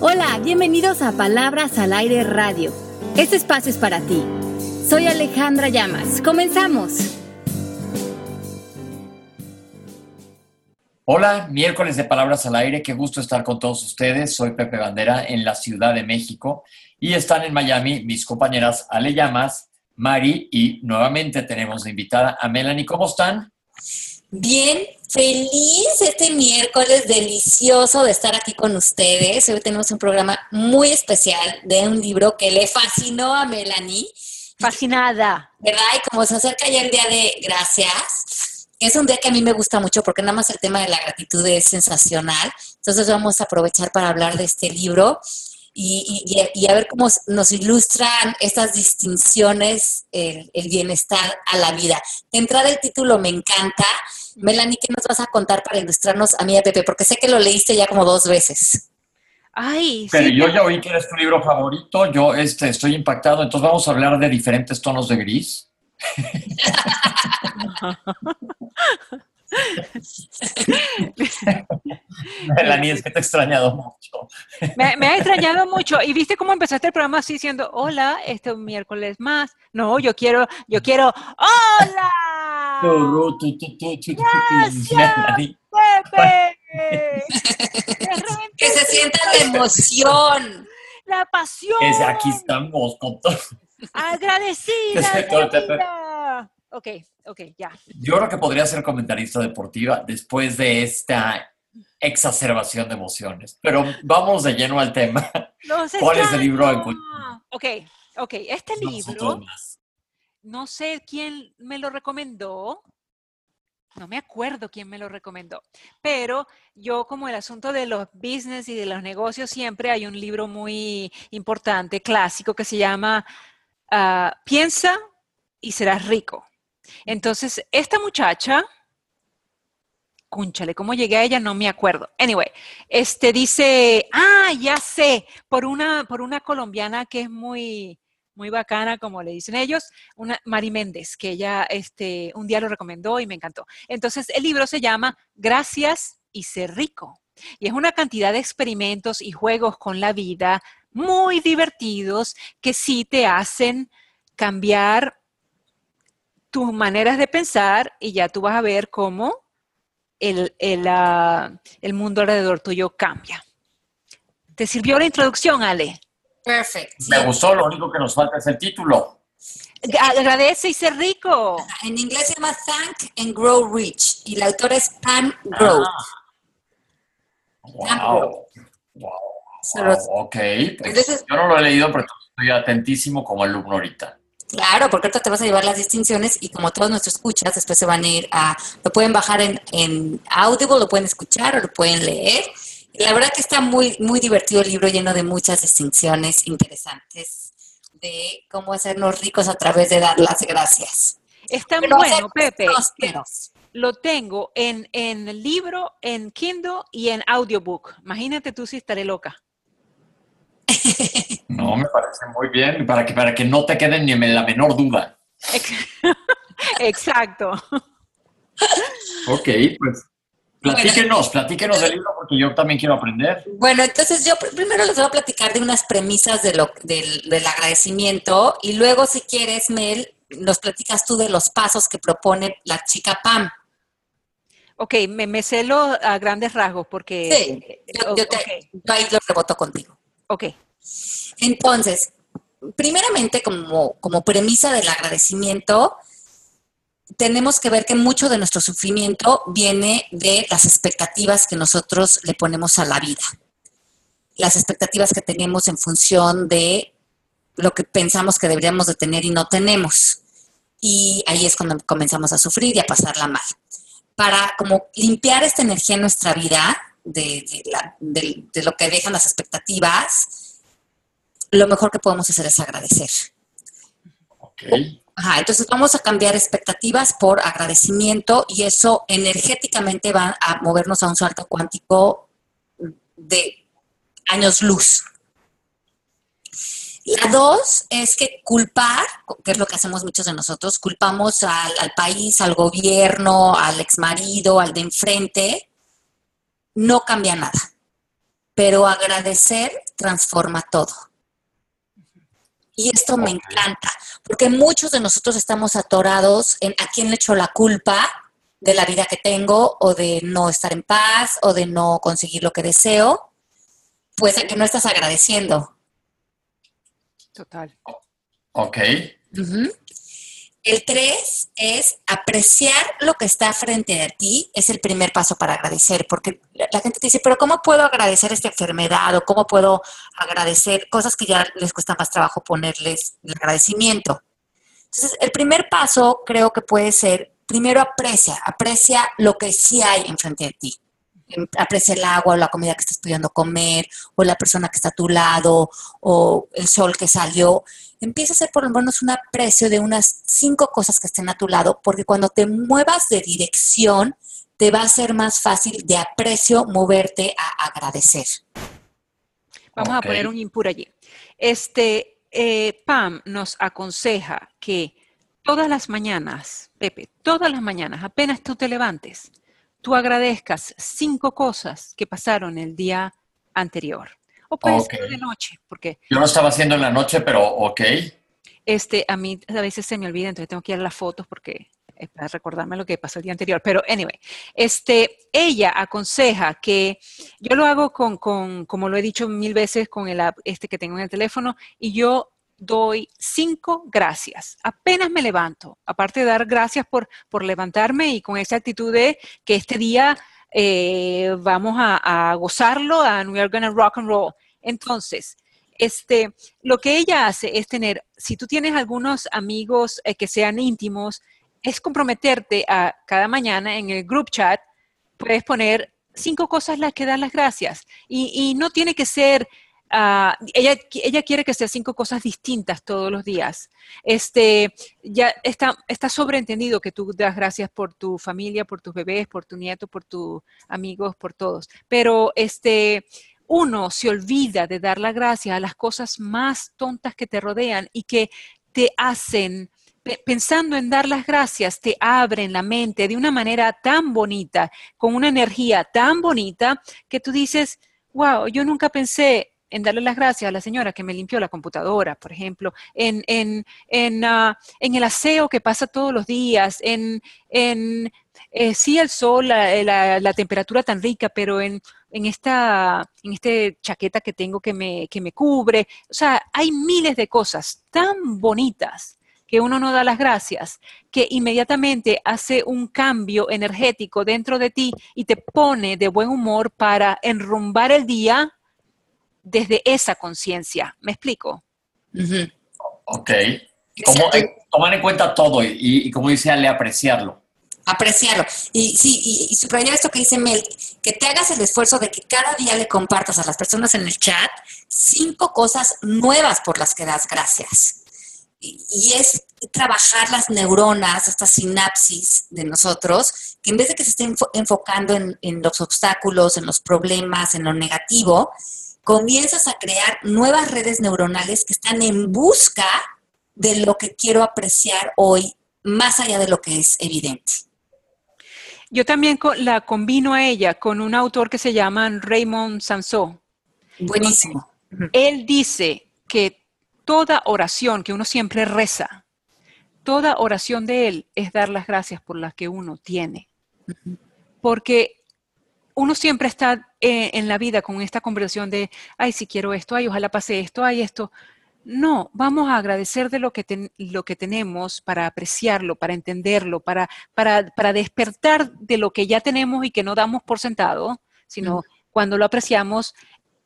Hola, bienvenidos a Palabras al Aire Radio. Este espacio es para ti. Soy Alejandra Llamas. Comenzamos. Hola, miércoles de Palabras al Aire. Qué gusto estar con todos ustedes. Soy Pepe Bandera en la Ciudad de México y están en Miami mis compañeras Ale Llamas, Mari y nuevamente tenemos invitada a Melanie. ¿Cómo están? Bien, feliz este miércoles delicioso de estar aquí con ustedes. Hoy tenemos un programa muy especial de un libro que le fascinó a Melanie. Fascinada. ¿Verdad? Y como se acerca ya el día de gracias, es un día que a mí me gusta mucho porque nada más el tema de la gratitud es sensacional. Entonces vamos a aprovechar para hablar de este libro y, a ver cómo nos ilustran estas distinciones, el, bienestar a la vida. De entrada el título me encanta. Melanie, ¿qué nos vas a contar para ilustrarnos a mí y a Pepe? Porque sé que lo leíste ya como dos veces. Ay, pero yo ya oí que eres tu libro favorito, yo este, estoy impactado, entonces vamos a hablar de diferentes tonos de gris. Melanie, es que te he extrañado mucho. Me, ha extrañado mucho. ¿Y viste cómo empezaste el programa así diciendo, hola, este un miércoles más? No, yo quiero, yo quiero, ¡hola! Gracias, Pepe. que se sienta la emoción. La pasión. aquí estamos con todo. Agradecida. Ok, ok, ya. Yo creo que podría ser comentarista deportiva después de esta exacerbación de emociones. Pero vamos de lleno al tema. ¿Cuál es el libro? En... Ok, ok. Este libro, no sé quién me lo recomendó. No me acuerdo quién me lo recomendó, pero yo como el asunto de los business y de los negocios, siempre hay un libro muy importante, clásico, que se llama ah, Piensa y serás rico. Entonces, esta muchacha, cúnchale, ¿cómo llegué a ella? No me acuerdo. Anyway, este dice, ah, ya sé, por una, por una colombiana que es muy, muy bacana, como le dicen ellos, una Mari Méndez, que ella este, un día lo recomendó y me encantó. Entonces, el libro se llama Gracias y ser rico. Y es una cantidad de experimentos y juegos con la vida muy divertidos que sí te hacen cambiar tus maneras de pensar y ya tú vas a ver cómo el, ah, el, mundo alrededor tuyo cambia. ¿Te sirvió la introducción, Ale? Perfecto. Me gustó, lo único que nos falta es el título. Agradece y ser rico. En inglés se llama Thank and Grow Rich y la autora es Pam Grow. Wow. Wow. Ok. Pues yo no lo he leído, pero estoy atentísimo como alumno ahorita. Claro, porque ahorita te vas a llevar las distinciones y como todos nuestros escuchas, después se van a ir a, lo pueden bajar en, en Audible, lo pueden escuchar o lo pueden leer. la verdad que está muy, muy divertido el libro, lleno de muchas distinciones interesantes de cómo hacernos ricos a través de dar las gracias. Está muy bueno, Pepe. Lo tengo en, en libro, en Kindle y en audiobook. Imagínate tú si estaré loca. No, me parece muy bien, para que, para que no te queden ni la menor duda. Exacto. ok, pues platíquenos, platíquenos del libro porque yo también quiero aprender. Bueno, entonces yo primero les voy a platicar de unas premisas de lo, del, del agradecimiento y luego si quieres, Mel, nos platicas tú de los pasos que propone la chica Pam. Ok, me, me celo a grandes rasgos porque... Sí, yo, yo, yo ahí lo reboto contigo. Ok. Entonces, primeramente, como, como premisa del agradecimiento, tenemos que ver que mucho de nuestro sufrimiento viene de las expectativas que nosotros le ponemos a la vida. Las expectativas que tenemos en función de lo que pensamos que deberíamos de tener y no tenemos. Y ahí es cuando comenzamos a sufrir y a pasarla mal. Para como limpiar esta energía en nuestra vida, de, lo que dejan las expectativas, lo mejor que podemos hacer es agradecer. Ajá, entonces vamos a cambiar expectativas por agradecimiento y eso energéticamente va a movernos a un salto cuántico de años luz. La dos es que culpar, que es lo que hacemos muchos de nosotros, culpamos al, al país, al gobierno, al exmarido, al de enfrente, no cambia nada. Pero agradecer transforma todo. Y esto me encanta, porque muchos de nosotros estamos atorados en a quién le echo la culpa de la vida que tengo o de no estar en paz o de no conseguir lo que deseo, pues a que no estás agradeciendo. Total. Ok. El tres es apreciar lo que está frente a ti, es el primer paso para agradecer, porque la gente te dice, pero ¿cómo puedo agradecer esta enfermedad o cómo puedo agradecer cosas que ya les cuesta más trabajo ponerles el agradecimiento? Entonces, el primer paso creo que puede ser, primero aprecia, aprecia lo que sí hay enfrente de ti aprecia el agua o la comida que estás pudiendo comer, o la persona que está a tu lado, o el sol que salió. Empieza a hacer por lo menos un aprecio de unas cinco cosas que estén a tu lado, porque cuando te muevas de dirección, te va a ser más fácil de aprecio moverte a agradecer. Vamos a poner un input allí. Este, eh, Pam nos aconseja que todas las mañanas, Pepe, todas las mañanas, apenas tú te levantes, tú agradezcas cinco cosas que pasaron el día anterior. O puede ser de noche, porque... Yo lo estaba haciendo en la noche, pero ok. Este, a mí a veces se me olvida, entonces tengo que ir a las fotos porque es para recordarme lo que pasó el día anterior. Pero, anyway, este, ella aconseja que yo lo hago con, con, como lo he dicho mil veces, con el app este que tengo en el teléfono, y yo doy cinco gracias. Apenas me levanto, aparte de dar gracias por, por levantarme y con esa actitud de que este día eh, vamos a, gozarlo, and we are gonna rock and roll. Entonces, este, lo que ella hace es tener, si tú tienes algunos amigos eh, que sean íntimos, es comprometerte a cada mañana en el group chat, puedes poner cinco cosas las que dan las gracias. Y, y no tiene que ser Ah, ella, ella quiere que sea cinco cosas distintas todos los días. Este, ya está, está sobreentendido que tú das gracias por tu familia, por tus bebés, por tu nieto, por tus amigos, por todos. Pero este, uno se olvida de dar la gracia a las cosas más tontas que te rodean y que te hacen, pensando en dar las gracias, te abren la mente de una manera tan bonita, con una energía tan bonita, que tú dices, wow, yo nunca pensé en darle las gracias a la señora que me limpió la computadora, por ejemplo, en, en, en, ah, en el aseo que pasa todos los días, en, en eh, sí el sol, la, la, la, temperatura tan rica, pero en, en esta en este chaqueta que tengo que me, que me cubre. O sea, hay miles de cosas tan bonitas que uno no da las gracias, que inmediatamente hace un cambio energético dentro de ti y te pone de buen humor para enrumbar el día desde esa conciencia. ¿Me explico? Ok. Tomar en cuenta todo y, como dice Ale, apreciarlo. Apreciarlo. Y sí, y, y subrayar esto que dice Mel, que te hagas el esfuerzo de que cada día le compartas a las personas en el chat cinco cosas nuevas por las que das gracias. Y, es trabajar las neuronas, estas sinapsis de nosotros, que en vez de que se estén enfocando en, en los obstáculos, en los problemas, en lo negativo, comienzas a crear nuevas redes neuronales que están en busca de lo que quiero apreciar hoy, más allá de lo que es evidente. Yo también la combino a ella con un autor que se llama Raymond Sansó. Buenísimo. Él dice que toda oración que uno siempre reza, toda oración de él es dar las gracias por las que uno tiene. Porque uno siempre está eh, en la vida con esta conversación de, ay, si quiero esto, ay, ojalá pase esto, ay, esto. No, vamos a agradecer de lo que, lo que tenemos para apreciarlo, para entenderlo, para, para, despertar de lo que ya tenemos y que no damos por sentado, sino cuando lo apreciamos,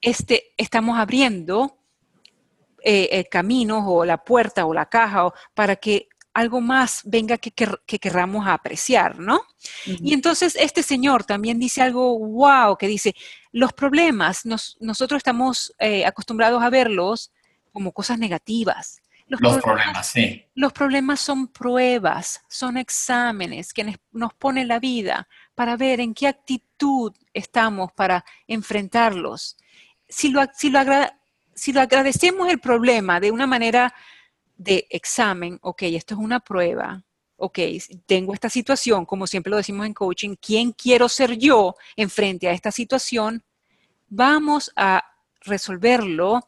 este, estamos abriendo eh, el camino o la puerta o la caja para que algo más venga que, que, querramos apreciar, ¿no? Y entonces este señor también dice algo wow, que dice, los problemas, nosotros estamos eh, acostumbrados a verlos como cosas negativas. Los, problemas, problemas, sí. Los problemas son pruebas, son exámenes que nos ponen la vida para ver en qué actitud estamos para enfrentarlos. Si lo, si lo, si lo agradecemos el problema de una manera de examen, ok, esto es una prueba, ok, tengo esta situación, como siempre lo decimos en coaching, ¿quién quiero ser yo en frente a esta situación? Vamos a resolverlo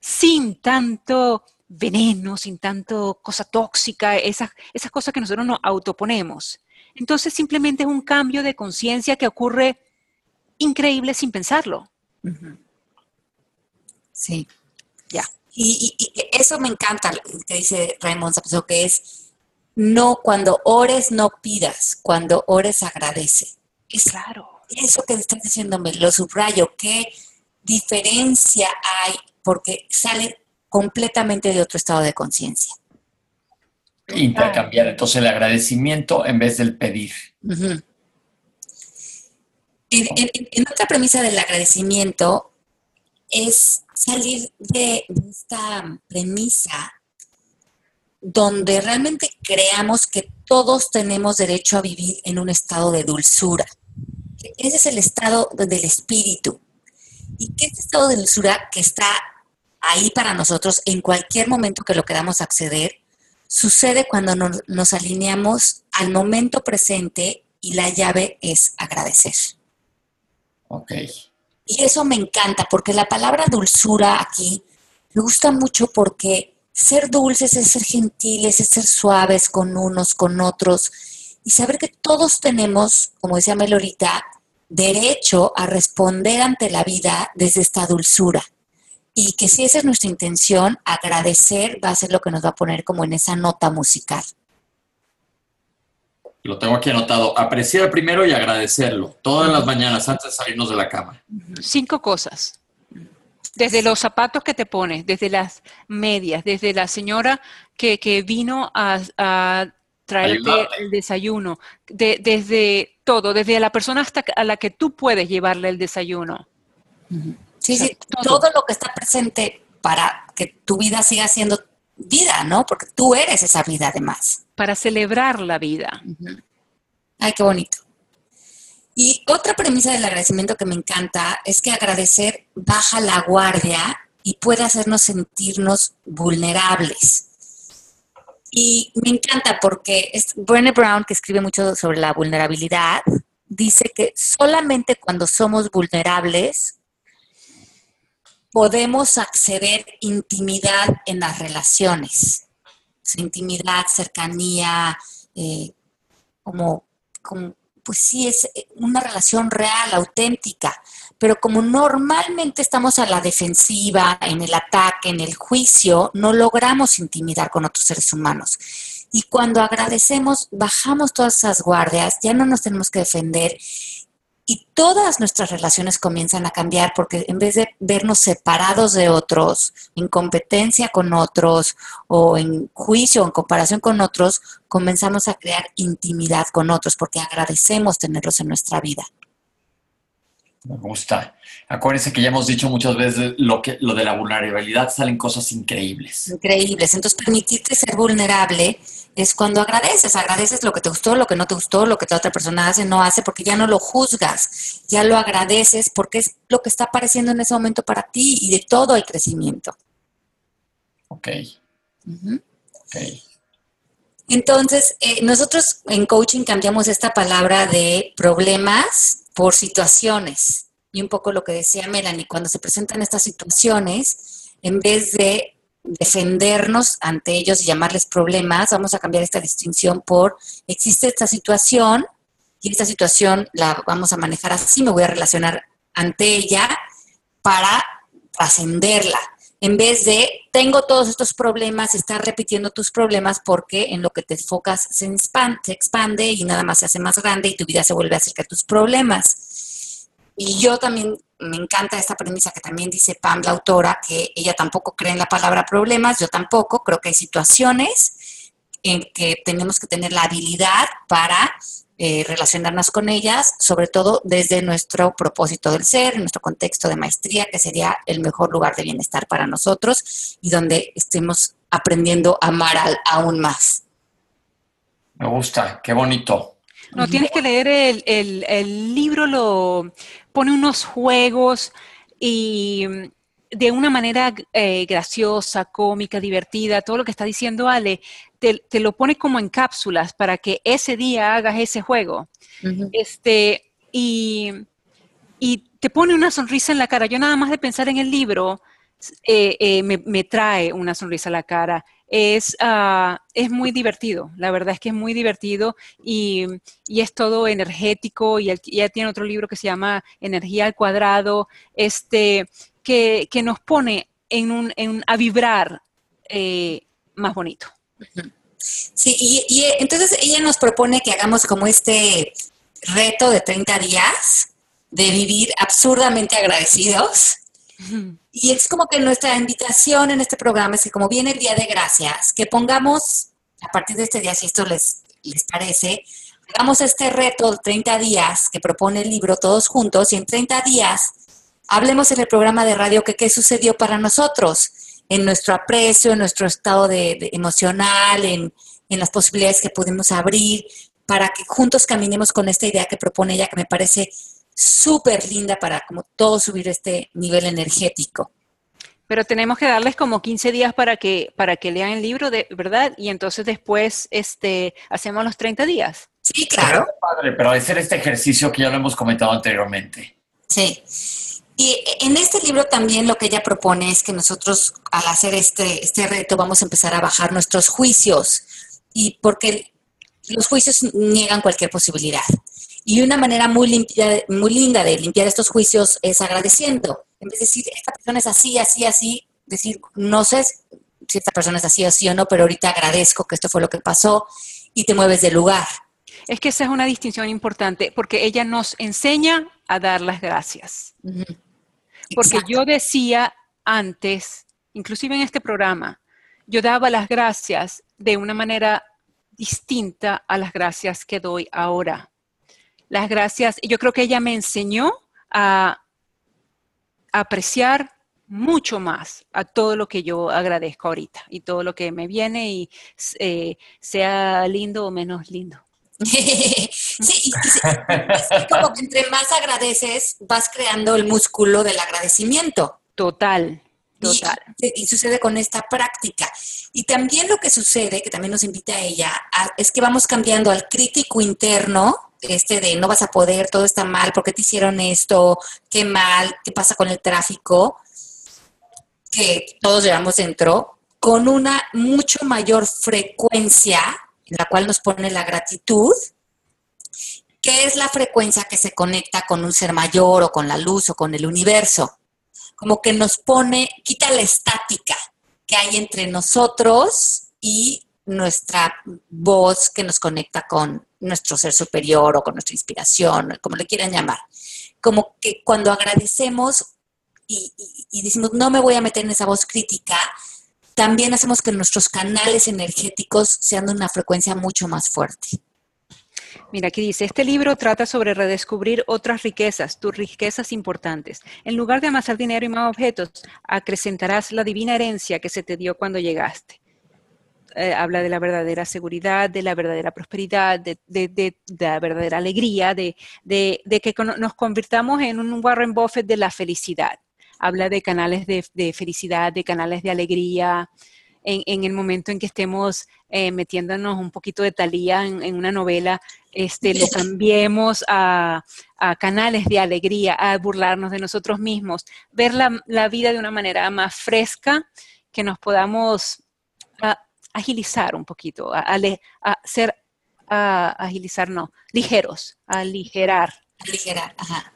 sin tanto veneno, sin tanto cosa tóxica, esas, esas cosas que nosotros nos autoponemos. Entonces simplemente es un cambio de conciencia que ocurre increíble sin pensarlo. Sí, ya. Y, eso me encanta, que dice Raymond Sapso, que es, no, cuando ores no pidas, cuando ores agradece. Es claro. Eso que estás diciéndome, lo subrayo, qué diferencia hay, porque sale completamente de otro estado de conciencia. Intercambiar entonces el agradecimiento en vez del pedir. en, otra premisa del agradecimiento es salir de, esta premisa donde realmente creamos que todos tenemos derecho a vivir en un estado de dulzura. Ese es el estado del espíritu. Y que este estado de dulzura que está ahí para nosotros en cualquier momento que lo queramos acceder, sucede cuando nos, alineamos al momento presente y la llave es agradecer. Ok. Y eso me encanta, porque la palabra dulzura aquí me gusta mucho porque ser dulces es ser gentiles, es ser suaves con unos, con otros, y saber que todos tenemos, como decía Melorita, derecho a responder ante la vida desde esta dulzura y que si esa es nuestra intención, agradecer va a ser lo que nos va a poner como en esa nota musical. Lo tengo aquí anotado. Apreciar primero y agradecerlo. Todas las mañanas antes de salirnos de la cama. Cinco cosas. Desde los zapatos que te pones, desde las medias, desde la señora que, vino a, traerte el desayuno, desde todo, desde la persona hasta a la que tú puedes llevarle el desayuno. Sí, sí, todo. lo que está presente para que tu vida siga siendo vida, ¿no? Porque tú eres esa vida además. Para celebrar la vida. Ay, qué bonito. Y otra premisa del agradecimiento que me encanta es que agradecer baja la guardia y puede hacernos sentirnos vulnerables. Y me encanta porque Brené Brown, que escribe mucho sobre la vulnerabilidad, dice que solamente cuando somos vulnerables podemos acceder intimidad en las relaciones. Intimidad, cercanía, eh, como, pues sí, es una relación real, auténtica. Pero como normalmente estamos a la defensiva, en el ataque, en el juicio, no logramos intimidar con otros seres humanos. Y cuando agradecemos, bajamos todas esas guardias, ya no nos tenemos que defender y todas nuestras relaciones comienzan a cambiar porque en vez de vernos separados de otros, en competencia con otros o en juicio o en comparación con otros, comenzamos a crear intimidad con otros porque agradecemos tenerlos en nuestra vida. Me gusta. Acuérdense que ya hemos dicho muchas veces lo, que, lo de la vulnerabilidad, salen cosas increíbles. Increíbles. Entonces, permitirte ser vulnerable es cuando agradeces, agradeces lo que te gustó, lo que no te gustó, lo que otra persona hace, no hace, porque ya no lo juzgas, ya lo agradeces porque es lo que está apareciendo en ese momento para ti y de todo el crecimiento. Ok. Entonces, eh, nosotros en coaching cambiamos esta palabra de problemas por situaciones. Y un poco lo que decía Melanie, cuando se presentan estas situaciones, en vez de defendernos ante ellos y llamarles problemas, vamos a cambiar esta distinción por existe esta situación y esta situación la vamos a manejar así, me voy a relacionar ante ella para trascenderla. En vez de tengo todos estos problemas, estás repitiendo tus problemas porque en lo que te enfocas se expande, se expande y nada más se hace más grande y tu vida se vuelve acerca de tus problemas. Y yo también me encanta esta premisa que también dice Pam, la autora, que ella tampoco cree en la palabra problemas, yo tampoco, creo que hay situaciones en que tenemos que tener la habilidad para eh, relacionarnos con ellas, sobre todo desde nuestro propósito del ser, nuestro contexto de maestría, que sería el mejor lugar de bienestar para nosotros y donde estemos aprendiendo a amar aún más. Me gusta, qué bonito. No, tienes que leer el, el, libro, lo pone unos juegos y de una manera eh, graciosa, cómica, divertida, todo lo que está diciendo Ale, te, lo pone como en cápsulas para que ese día hagas ese juego. este, y, y te pone una sonrisa en la cara. Yo nada más de pensar en el libro, eh, eh, me, trae una sonrisa a la cara. Es, ah, es muy divertido, la verdad es que es muy divertido y, es todo energético y ya tiene otro libro que se llama Energía al cuadrado, este, que, nos pone en un, en, a vibrar eh, más bonito. Sí, y, y, entonces ella nos propone que hagamos como este reto de 30 días de vivir absurdamente agradecidos y es como que nuestra invitación en este programa es que como viene el Día de Gracias, que pongamos a partir de este día, si esto les, les parece, hagamos este reto de 30 días que propone el libro todos juntos y en 30 días hablemos en el programa de radio que qué sucedió para nosotros, en nuestro aprecio, en nuestro estado de, emocional, en, en las posibilidades que pudimos abrir, para que juntos caminemos con esta idea que propone ella, que me parece súper linda para como todo subir este nivel energético. Pero tenemos que darles como 15 días para que, para que lean el libro, de verdad, y entonces después este, hacemos los 30 días. Sí, claro. Padre, pero hacer este ejercicio que ya lo hemos comentado anteriormente. Sí. Y en este libro también lo que ella propone es que nosotros al hacer este, este reto vamos a empezar a bajar nuestros juicios. Y porque los juicios niegan cualquier posibilidad. Y una manera muy, limpia, muy linda de limpiar estos juicios es agradeciendo. En vez de decir, esta persona es así, así, así, decir, no sé si esta persona es así, así o no, pero ahorita agradezco que esto fue lo que pasó y te mueves del lugar. Es que esa es una distinción importante porque ella nos enseña a dar las gracias. Porque yo decía antes, inclusive en este programa, yo daba las gracias de una manera distinta a las gracias que doy ahora las gracias. Yo creo que ella me enseñó a, apreciar mucho más a todo lo que yo agradezco ahorita y todo lo que me viene y eh, sea lindo o menos lindo. sí, es como que entre más agradeces, vas creando el músculo del agradecimiento. Total, total. Y, sucede con esta práctica. Y también lo que sucede, que también nos invita a ella, es que vamos cambiando al crítico interno este de no vas a poder, todo está mal, ¿por qué te hicieron esto? ¿Qué mal? ¿Qué pasa con el tráfico? Que todos llevamos dentro, con una mucho mayor frecuencia, en la cual nos pone la gratitud, que es la frecuencia que se conecta con un ser mayor o con la luz o con el universo. Como que nos pone, quita la estática que hay entre nosotros y nuestra voz que nos conecta con nuestro ser superior o con nuestra inspiración, como le quieran llamar. Como que cuando agradecemos y, decimos, no me voy a meter en esa voz crítica, también hacemos que nuestros canales energéticos sean de una frecuencia mucho más fuerte. Mira, aquí dice, este libro trata sobre redescubrir otras riquezas, tus riquezas importantes. En lugar de amasar dinero y más objetos, acrecentarás la divina herencia que se te dio cuando llegaste. Eh, habla de la verdadera seguridad, de la verdadera prosperidad, de, la verdadera alegría, de, que nos convirtamos en un Warren Buffett de la felicidad. Habla de canales de, felicidad, de canales de alegría. En, el momento en que estemos eh, metiéndonos un poquito de talía en, una novela, este, lo cambiemos a, canales de alegría, a burlarnos de nosotros mismos, ver la, vida de una manera más fresca, que nos podamos agilizar un poquito, a, a, ser, a agilizar, no, ligeros, aligerar. Aligerar, ajá.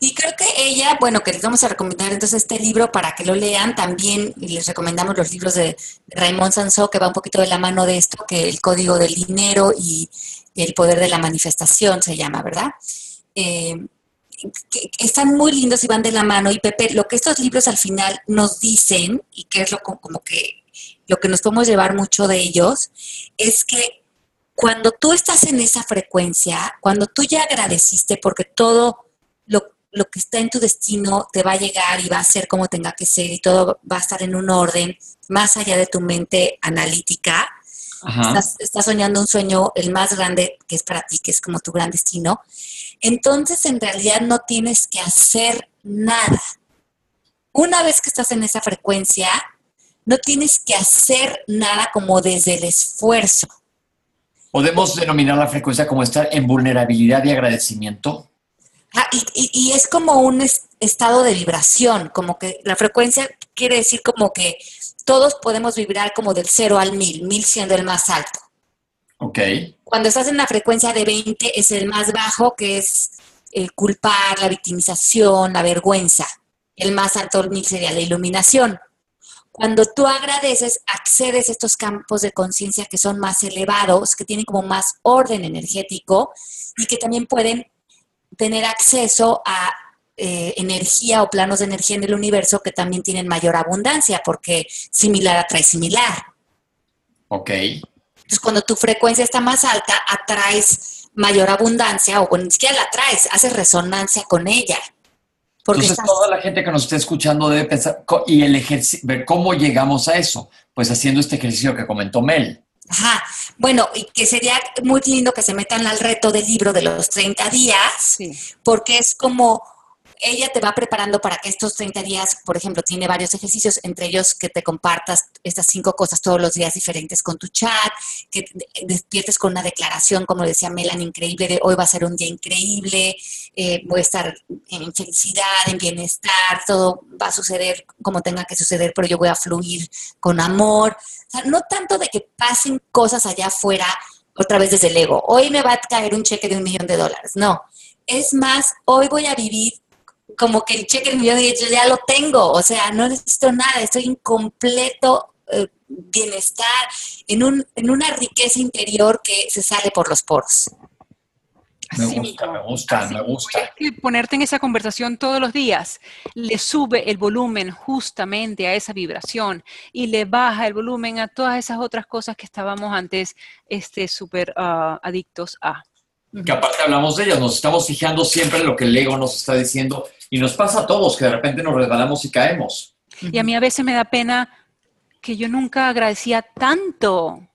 Y creo que ella, bueno, que les vamos a recomendar entonces este libro para que lo lean. También les recomendamos los libros de Raymond Sansó, que va un poquito de la mano de esto, que el código del dinero y el poder de la manifestación se llama, ¿verdad? Eh, están muy lindos y van de la mano. Y Pepe, lo que estos libros al final nos dicen, y que es lo como que lo que nos podemos llevar mucho de ellos, es que cuando tú estás en esa frecuencia, cuando tú ya agradeciste porque todo lo, que está en tu destino te va a llegar y va a ser como tenga que ser y todo va a estar en un orden más allá de tu mente analítica, estás, estás, soñando un sueño el más grande que es para ti, que es como tu gran destino, entonces en realidad no tienes que hacer nada. Una vez que estás en esa frecuencia, no tienes que hacer nada como desde el esfuerzo. ¿Podemos denominar la frecuencia como estar en vulnerabilidad y agradecimiento? Ah, y, y- y es como un es- estado de vibración, como que la frecuencia quiere decir como que todos podemos vibrar como del 0 al 1000, 1000 siendo el más alto. Ok. Cuando estás en la frecuencia de 20 es el más bajo, que es el culpar, la victimización, la vergüenza. El más alto el 1000 sería la iluminación. Cuando tú agradeces, accedes a estos campos de conciencia que son más elevados, que tienen como más orden energético y que también pueden tener acceso a eh, energía o planos de energía en el universo que también tienen mayor abundancia, porque similar atrae similar. Ok. Entonces, cuando tu frecuencia está más alta, atraes mayor abundancia, o bueno, ni siquiera la atraes, haces resonancia con ella. Porque Entonces, estás- toda la gente que nos esté escuchando debe pensar, y el ejercicio, ver cómo llegamos a eso. Pues haciendo este ejercicio que comentó Mel. Ajá. Bueno, y que sería muy lindo que se metan al reto del libro de los 30 días, Sí. porque es como ella te va preparando para que estos 30 días, por ejemplo, tiene varios ejercicios, entre ellos que te compartas estas cinco cosas todos los días diferentes con tu chat, que te- despiertes con una declaración, como decía Melanie, increíble, de hoy va a ser un día increíble, eh, voy a estar en felicidad, en bienestar, todo va a suceder como tenga que suceder, pero yo voy a fluir con amor. O sea, no tanto de que pasen cosas allá afuera otra vez desde el ego. Hoy me va a caer un cheque de un millón de dólares. No, es más, hoy voy a vivir como que el cheque del millón de dólares yo ya lo tengo, o sea, no necesito nada, estoy en completo eh, bienestar, en, un, en una riqueza interior que se sale por los poros. Me Así gusta, mismo. me gusta, Así me gusta. Es que ponerte en esa conversación todos los días le sube el volumen justamente a esa vibración y le baja el volumen a todas esas otras cosas que estábamos antes este, súper ah, adictos a. Que aparte hablamos de ellas, nos estamos fijando siempre en lo que el ego nos está diciendo y nos pasa a todos que de repente nos resbalamos y caemos. Y a mí a veces me da pena que yo nunca agradecía tanto.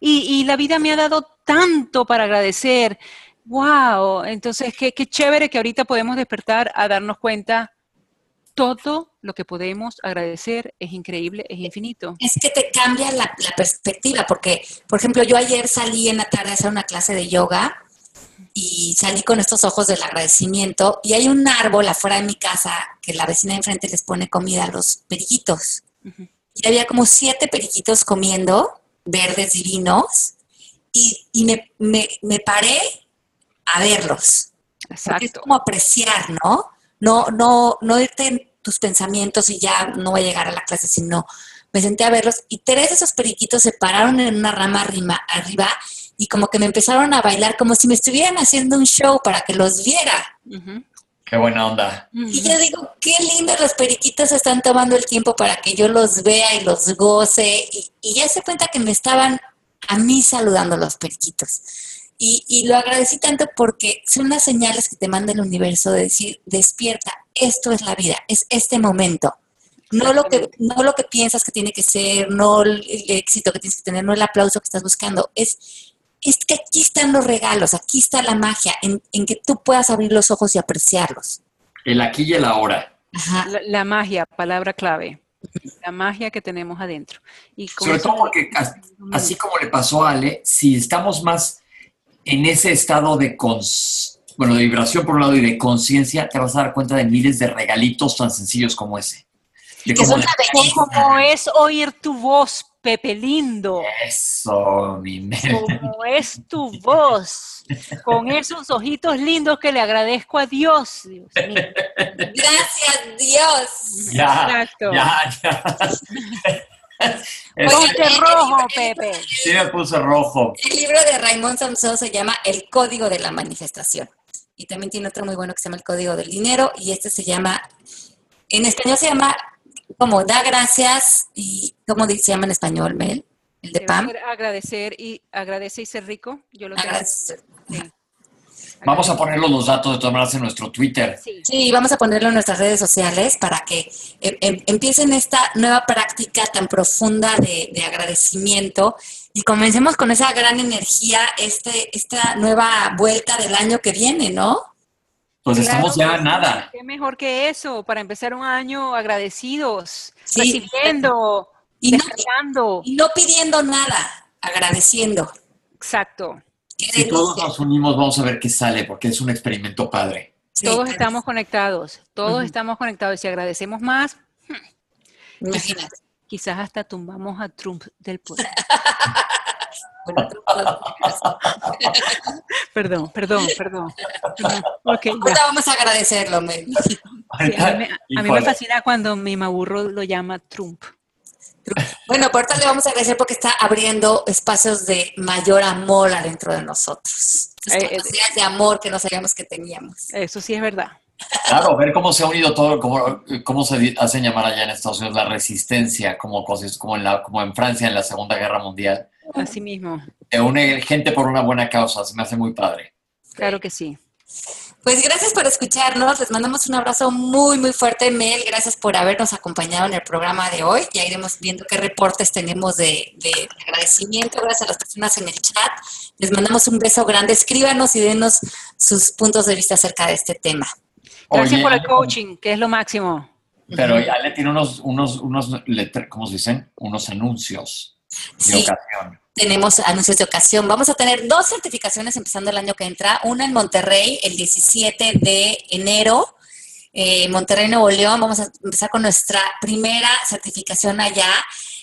Y, y la vida me ha dado tanto para agradecer. ¡Wow! Entonces, qué, qué chévere que ahorita podemos despertar a darnos cuenta. Todo lo que podemos agradecer es increíble, es infinito. Es que te cambia la, la perspectiva, porque, por ejemplo, yo ayer salí en la tarde a hacer una clase de yoga y salí con estos ojos del agradecimiento y hay un árbol afuera de mi casa que la vecina de enfrente les pone comida a los periquitos. Y había como siete periquitos comiendo, verdes divinos, y, y me, me, me paré a verlos. Porque es Exacto. como apreciar, ¿no? No, no, no irte en tus pensamientos y ya no voy a llegar a la clase, sino me senté a verlos y tres de esos periquitos se pararon en una rama arriba, arriba y como que me empezaron a bailar como si me estuvieran haciendo un show para que los viera. Qué buena onda. Y yo digo, qué lindos los periquitos están tomando el tiempo para que yo los vea y los goce. Y, y ya se cuenta que me estaban a mí saludando los periquitos. Y, y lo agradecí tanto porque son las señales que te manda el universo de decir, despierta, esto es la vida, es este momento. No lo, que, no lo que piensas que tiene que ser, no el éxito que tienes que tener, no el aplauso que estás buscando, es, es que aquí están los regalos, aquí está la magia, en, en que tú puedas abrir los ojos y apreciarlos. El aquí y el ahora. Ajá. La, la magia, palabra clave. La magia que tenemos adentro. Y Sobre todo porque as- así como le pasó a Ale, si estamos más en ese estado de cons- bueno, de vibración por un lado y de conciencia, te vas a dar cuenta de miles de regalitos tan sencillos como ese. De Que cómo son de- la belleza. Como es oír tu voz, Pepe lindo. Eso, mi Mel. Como es tu voz. Con esos ojitos lindos que le agradezco a Dios. Dios mío. Gracias, Dios. Ya, Exacto. ya, ya. Ponte rojo, Pepe. sí me puse rojo. El libro de Raymond Samson se llama El Código de la Manifestación. Y también tiene otro muy bueno que se llama El Código del Dinero. Y este se llama, en español se llama como Da Gracias y, ¿cómo se llama en español, Mel? El de Pam. agradecer y agradece y ser rico. Yo lo. Agradecer. Sí. Vamos a ponerlo los datos de todas maneras en nuestro Twitter. Sí. Sí, vamos a ponerlo en nuestras redes sociales para que em- em- empiecen esta nueva práctica tan profunda de, de agradecimiento y comencemos con esa gran energía, este, esta nueva vuelta del año que viene, ¿no? Pues Claro estamos ya sí. nada. Qué mejor que eso para empezar un año agradecidos, Sí. recibiendo, Y no, descargando. y no pidiendo nada, agradeciendo. Exacto. Si todos nos unimos, vamos a ver qué sale, porque es un experimento padre. todos estamos conectados, todos estamos conectados y si agradecemos más, imagínate. Quizás hasta tumbamos a Trump del poder. perdón, perdón, perdón. Okay, Ahora vamos a agradecerlo, Mel. a mí, me, fascina cuando mi maburro lo llama Trump. Bueno, por ahorita le vamos a agradecer porque está abriendo espacios de mayor amor adentro de nosotros. Eh, eh, de amor que no sabíamos que teníamos. Eso sí es verdad. Claro, ver cómo se ha unido todo, cómo, cómo se hacen llamar allá en Estados Unidos la resistencia, como cosas como en, la, como en Francia en la Segunda Guerra Mundial. Así mismo. Se une gente por una buena causa, se me hace muy padre. Claro que sí. Pues gracias por escucharnos, les mandamos un abrazo muy, muy fuerte, Mel, gracias por habernos acompañado en el programa de hoy. Ya iremos viendo qué reportes tenemos de, de agradecimiento, gracias a las personas en el chat. Les mandamos un beso grande, escríbanos y denos sus puntos de vista acerca de este tema. Gracias por el coaching, que es lo máximo. Pero ya le tiene unos, unos, unos, ¿cómo se dicen? Unos anuncios de ocasión. Tenemos anuncios de ocasión. Vamos a tener dos certificaciones empezando el año que entra. Una en Monterrey, el 17 de enero. Eh, Monterrey, Nuevo León. Vamos a empezar con nuestra primera certificación allá.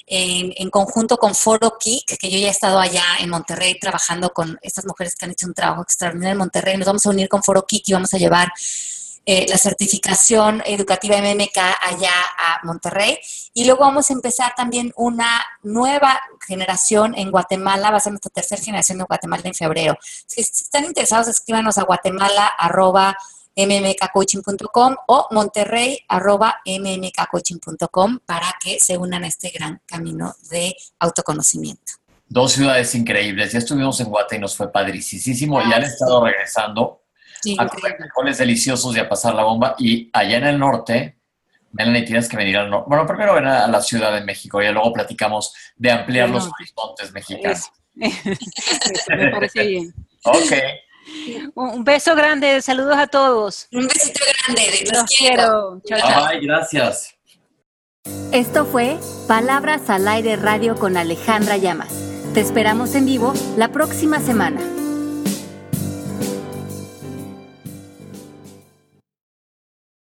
En, en, conjunto con Foro Kick, que yo ya he estado allá en Monterrey trabajando con estas mujeres que han hecho un trabajo extraordinario en Monterrey. Nos vamos a unir con Foro Kick y vamos a llevar eh, la certificación educativa MMK allá a Monterrey. Y luego vamos a empezar también una nueva generación en Guatemala, va a ser nuestra tercera generación de Guatemala en febrero. Si están interesados, escríbanos a guatemala arroba mmkcoaching.com o monterrey arroba mmkcoaching.com para que se unan a este gran camino de autoconocimiento. Dos ciudades increíbles. Ya estuvimos en Guatemala y nos fue padricísimo. y han estado regresando a comer frijoles deliciosos y a pasar la bomba. Y allá en el norte, Melanie, tienes que venir al norte. Bueno, primero ven a la Ciudad de México y luego platicamos de ampliar los horizontes mexicanos. Me parece bien. Ok. Un beso grande, saludos a todos. Un besito grande, los, quiero. Chao, chao. Bye, gracias. Esto fue Palabras al Aire Radio con Alejandra Llamas. Te esperamos en vivo la próxima semana.